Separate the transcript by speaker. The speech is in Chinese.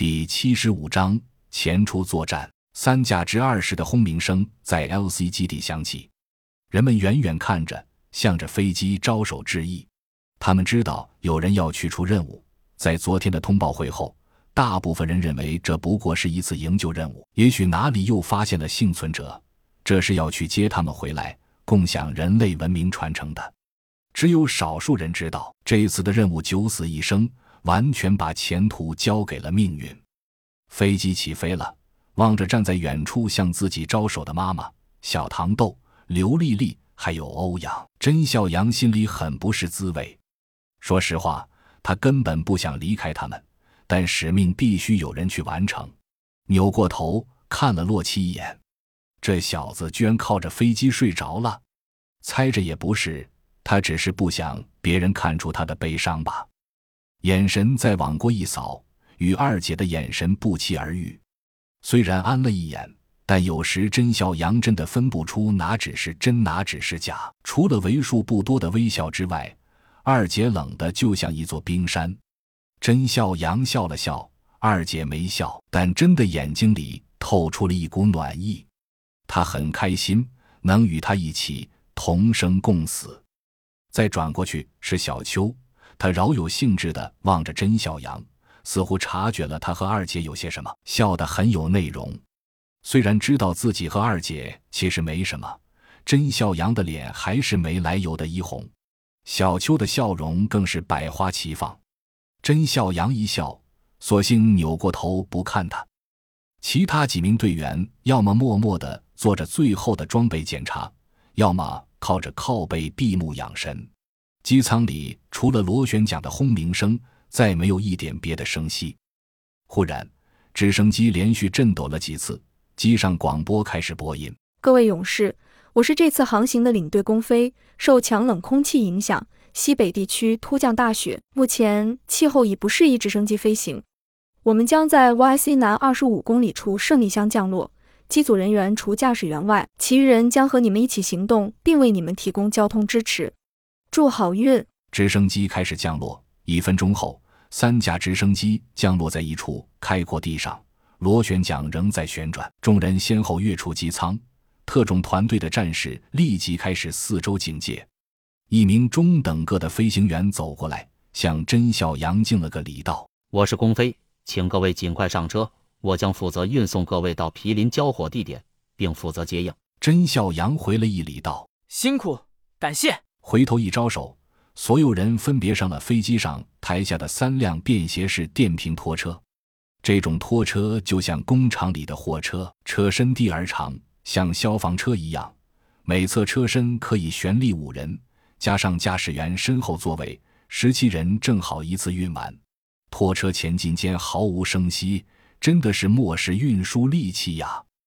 Speaker 1: 第七十五章前出作战。三架直二十的轰鸣声在 LC 基地响起，人们远远看着，向着飞机招手致意。他们知道有人要去出任务。在昨天的通报会后，大部分人认为这不过是一次营救任务，也许哪里又发现了幸存者，这是要去接他们回来，共享人类文明传承的。只有少数人知道，这一次的任务九死一生。完全把前途交给了命运。飞机起飞了，望着站在远处向自己招手的妈妈、小糖豆、刘丽丽，还有欧阳甄笑阳，心里很不是滋味。说实话，他根本不想离开他们，但使命必须有人去完成。扭过头看了洛奇一眼，这小子居然靠着飞机睡着了。猜着也不是，他只是不想别人看出他的悲伤吧。眼神再往过一扫，与二姐的眼神不期而遇。虽然安了一眼，但有时真笑杨真的分不出哪只是真，哪只是假。除了为数不多的微笑之外，二姐冷的就像一座冰山。真笑杨笑了笑，二姐没笑，但真的眼睛里透出了一股暖意。她很开心能与他一起同生共死。再转过去是小秋。他饶有兴致地望着甄小阳，似乎察觉了他和二姐有些什么，笑得很有内容。虽然知道自己和二姐其实没什么，甄小阳的脸还是没来由的一红。小秋的笑容更是百花齐放。甄小阳一笑，索性扭过头不看他。其他几名队员要么默默地做着最后的装备检查，要么靠着靠背闭目养神。机舱里除了螺旋桨的轰鸣声，再没有一点别的声息。忽然，直升机连续震抖了几次，机上广播开始播音：“
Speaker 2: 各位勇士，我是这次航行的领队龚飞。受强冷空气影响，西北地区突降大雪，目前气候已不适宜直升机飞行。我们将在 YC 南二十五公里处胜利乡降落。机组人员除驾驶员外，其余人将和你们一起行动，并为你们提供交通支持。”祝好运！
Speaker 1: 直升机开始降落。一分钟后，三架直升机降落在一处开阔地上，螺旋桨仍在旋转。众人先后跃出机舱，特种团队的战士立即开始四周警戒。一名中等个的飞行员走过来，向甄小杨敬了个礼，道：“
Speaker 3: 我是龚飞，请各位尽快上车，我将负责运送各位到毗邻交火地点，并负责接应。”
Speaker 1: 甄小阳回了一礼，道：“
Speaker 4: 辛苦，感谢。”
Speaker 1: 回头一招手，所有人分别上了飞机上台下的三辆便携式电瓶拖车。这种拖车就像工厂里的货车，车身低而长，像消防车一样，每侧车身可以悬立五人，加上驾驶员身后座位，十七人正好一次运完。拖车前进间毫无声息，真的是末世运输利器呀！